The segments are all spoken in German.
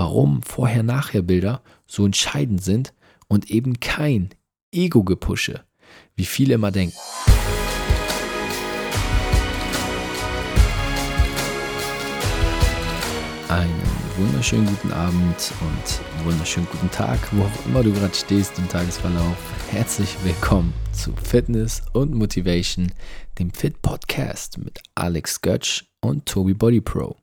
warum Vorher-Nachher-Bilder so entscheidend sind und eben kein Ego-Gepusche, wie viele immer denken. Einen wunderschönen guten Abend und wunderschönen guten Tag, wo auch immer du gerade stehst im Tagesverlauf. Herzlich willkommen zu Fitness und Motivation, dem Fit Podcast mit Alex Götsch und Toby Body Pro.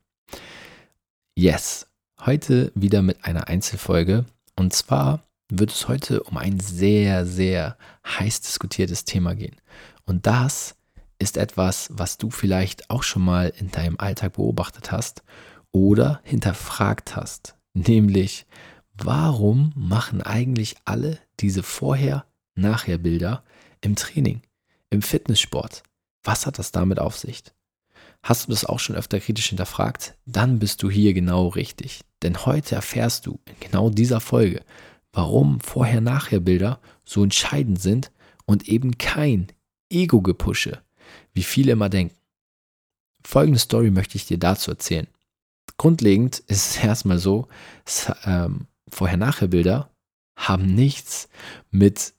Yes, heute wieder mit einer Einzelfolge. Und zwar wird es heute um ein sehr, sehr heiß diskutiertes Thema gehen. Und das ist etwas, was du vielleicht auch schon mal in deinem Alltag beobachtet hast oder hinterfragt hast. Nämlich, warum machen eigentlich alle diese Vorher-Nachher-Bilder im Training, im Fitnesssport? Was hat das damit auf sich? Hast du das auch schon öfter kritisch hinterfragt? Dann bist du hier genau richtig. Denn heute erfährst du in genau dieser Folge, warum Vorher-Nachher-Bilder so entscheidend sind und eben kein Ego-Gepusche, wie viele immer denken. Folgende Story möchte ich dir dazu erzählen. Grundlegend ist es erstmal so, ähm, Vorher-Nachher-Bilder haben nichts mit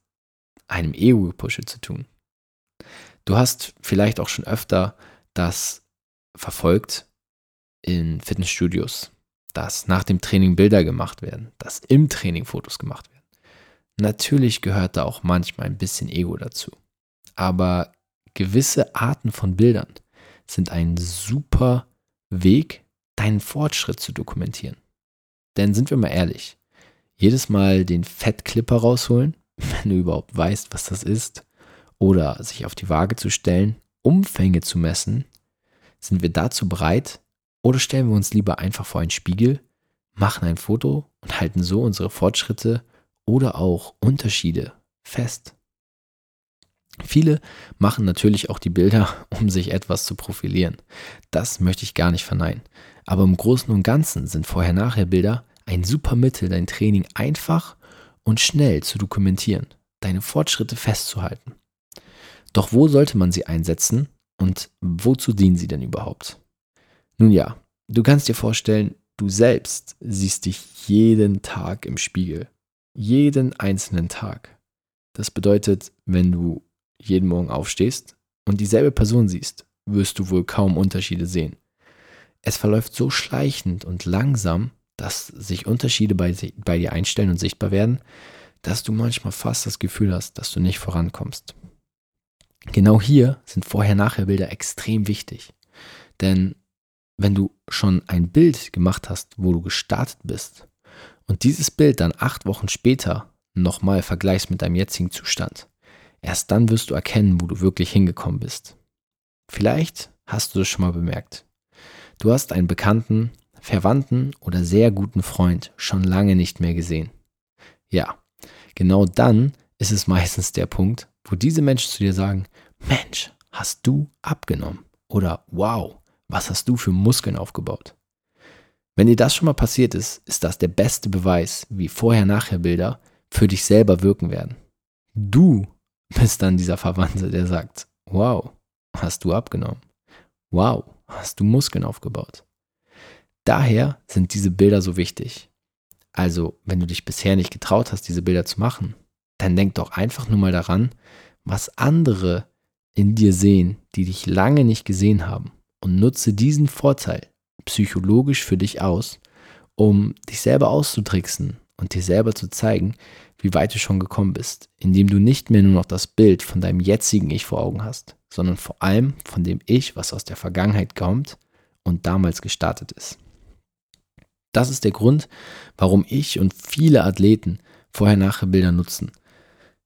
einem Ego-Gepusche zu tun. Du hast vielleicht auch schon öfter das verfolgt in Fitnessstudios, dass nach dem Training Bilder gemacht werden, dass im Training Fotos gemacht werden. Natürlich gehört da auch manchmal ein bisschen Ego dazu. Aber gewisse Arten von Bildern sind ein super Weg, deinen Fortschritt zu dokumentieren. Denn sind wir mal ehrlich, jedes Mal den Fettklipper rausholen, wenn du überhaupt weißt, was das ist, oder sich auf die Waage zu stellen, Umfänge zu messen, sind wir dazu bereit oder stellen wir uns lieber einfach vor einen Spiegel, machen ein Foto und halten so unsere Fortschritte oder auch Unterschiede fest? Viele machen natürlich auch die Bilder, um sich etwas zu profilieren. Das möchte ich gar nicht verneinen. Aber im Großen und Ganzen sind Vorher-Nachher-Bilder ein super Mittel, dein Training einfach und schnell zu dokumentieren, deine Fortschritte festzuhalten. Doch wo sollte man sie einsetzen und wozu dienen sie denn überhaupt? Nun ja, du kannst dir vorstellen, du selbst siehst dich jeden Tag im Spiegel. Jeden einzelnen Tag. Das bedeutet, wenn du jeden Morgen aufstehst und dieselbe Person siehst, wirst du wohl kaum Unterschiede sehen. Es verläuft so schleichend und langsam, dass sich Unterschiede bei, bei dir einstellen und sichtbar werden, dass du manchmal fast das Gefühl hast, dass du nicht vorankommst. Genau hier sind Vorher-Nachher-Bilder extrem wichtig. Denn wenn du schon ein Bild gemacht hast, wo du gestartet bist und dieses Bild dann acht Wochen später nochmal vergleichst mit deinem jetzigen Zustand, erst dann wirst du erkennen, wo du wirklich hingekommen bist. Vielleicht hast du es schon mal bemerkt. Du hast einen Bekannten, Verwandten oder sehr guten Freund schon lange nicht mehr gesehen. Ja, genau dann ist es meistens der Punkt, wo diese Menschen zu dir sagen, Mensch, hast du abgenommen? Oder wow, was hast du für Muskeln aufgebaut? Wenn dir das schon mal passiert ist, ist das der beste Beweis, wie Vorher-Nachher-Bilder für dich selber wirken werden. Du bist dann dieser Verwandte, der sagt, wow, hast du abgenommen? Wow, hast du Muskeln aufgebaut? Daher sind diese Bilder so wichtig. Also, wenn du dich bisher nicht getraut hast, diese Bilder zu machen, dann denk doch einfach nur mal daran, was andere in dir sehen, die dich lange nicht gesehen haben. Und nutze diesen Vorteil psychologisch für dich aus, um dich selber auszutricksen und dir selber zu zeigen, wie weit du schon gekommen bist, indem du nicht mehr nur noch das Bild von deinem jetzigen Ich vor Augen hast, sondern vor allem von dem Ich, was aus der Vergangenheit kommt und damals gestartet ist. Das ist der Grund, warum ich und viele Athleten Vorher-Nachher-Bilder nutzen,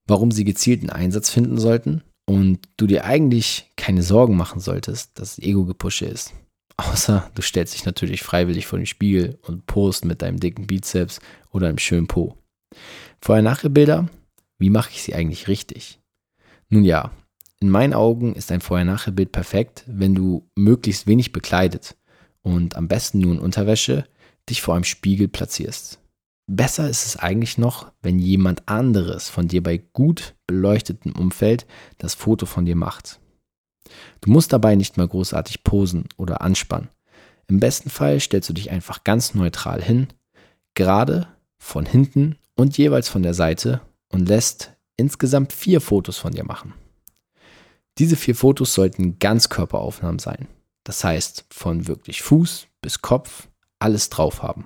warum sie gezielten Einsatz finden sollten und du dir eigentlich keine Sorgen machen solltest, dass Ego-Gepusche ist. Außer du stellst dich natürlich freiwillig vor den Spiegel und post mit deinem dicken Bizeps oder einem schönen Po. Vorher-Nachher-Bilder, wie mache ich sie eigentlich richtig? Nun ja, in meinen Augen ist ein Vorher-Nachher-Bild perfekt, wenn du möglichst wenig bekleidet und am besten nur in Unterwäsche dich vor einem Spiegel platzierst. Besser ist es eigentlich noch, wenn jemand anderes von dir bei gut beleuchtetem Umfeld das Foto von dir macht. Du musst dabei nicht mal großartig posen oder anspannen. Im besten Fall stellst du dich einfach ganz neutral hin, gerade, von hinten und jeweils von der Seite und lässt insgesamt vier Fotos von dir machen. Diese vier Fotos sollten Ganzkörperaufnahmen sein. Das heißt, von wirklich Fuß bis Kopf alles drauf haben.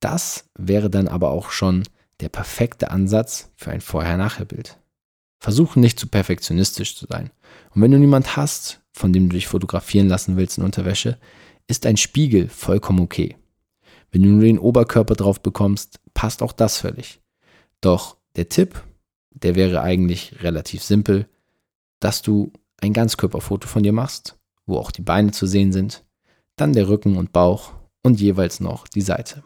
Das wäre dann aber auch schon der perfekte Ansatz für ein Vorher-Nachher-Bild. Versuche nicht zu perfektionistisch zu sein. Und wenn du niemand hast, von dem du dich fotografieren lassen willst in Unterwäsche, ist ein Spiegel vollkommen okay. Wenn du nur den Oberkörper drauf bekommst, passt auch das völlig. Doch der Tipp, der wäre eigentlich relativ simpel, dass du ein Ganzkörperfoto von dir machst, wo auch die Beine zu sehen sind, dann der Rücken und Bauch und jeweils noch die Seite.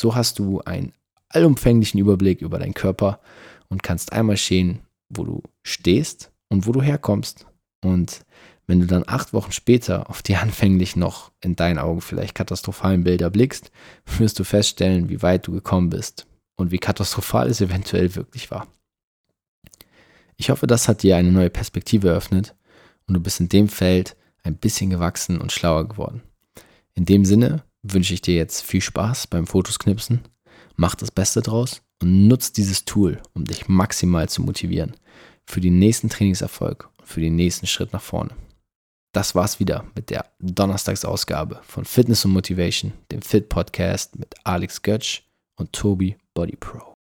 So hast du einen allumfänglichen Überblick über deinen Körper und kannst einmal sehen, wo du stehst und wo du herkommst. Und wenn du dann acht Wochen später auf die anfänglich noch in deinen Augen vielleicht katastrophalen Bilder blickst, wirst du feststellen, wie weit du gekommen bist und wie katastrophal es eventuell wirklich war. Ich hoffe, das hat dir eine neue Perspektive eröffnet und du bist in dem Feld ein bisschen gewachsen und schlauer geworden. In dem Sinne wünsche ich dir jetzt viel Spaß beim Fotosknipsen, mach das Beste draus und nutz dieses Tool, um dich maximal zu motivieren für den nächsten Trainingserfolg und für den nächsten Schritt nach vorne. Das war's wieder mit der Donnerstagsausgabe von Fitness und Motivation, dem Fit Podcast mit Alex Götsch und Tobi Body Pro.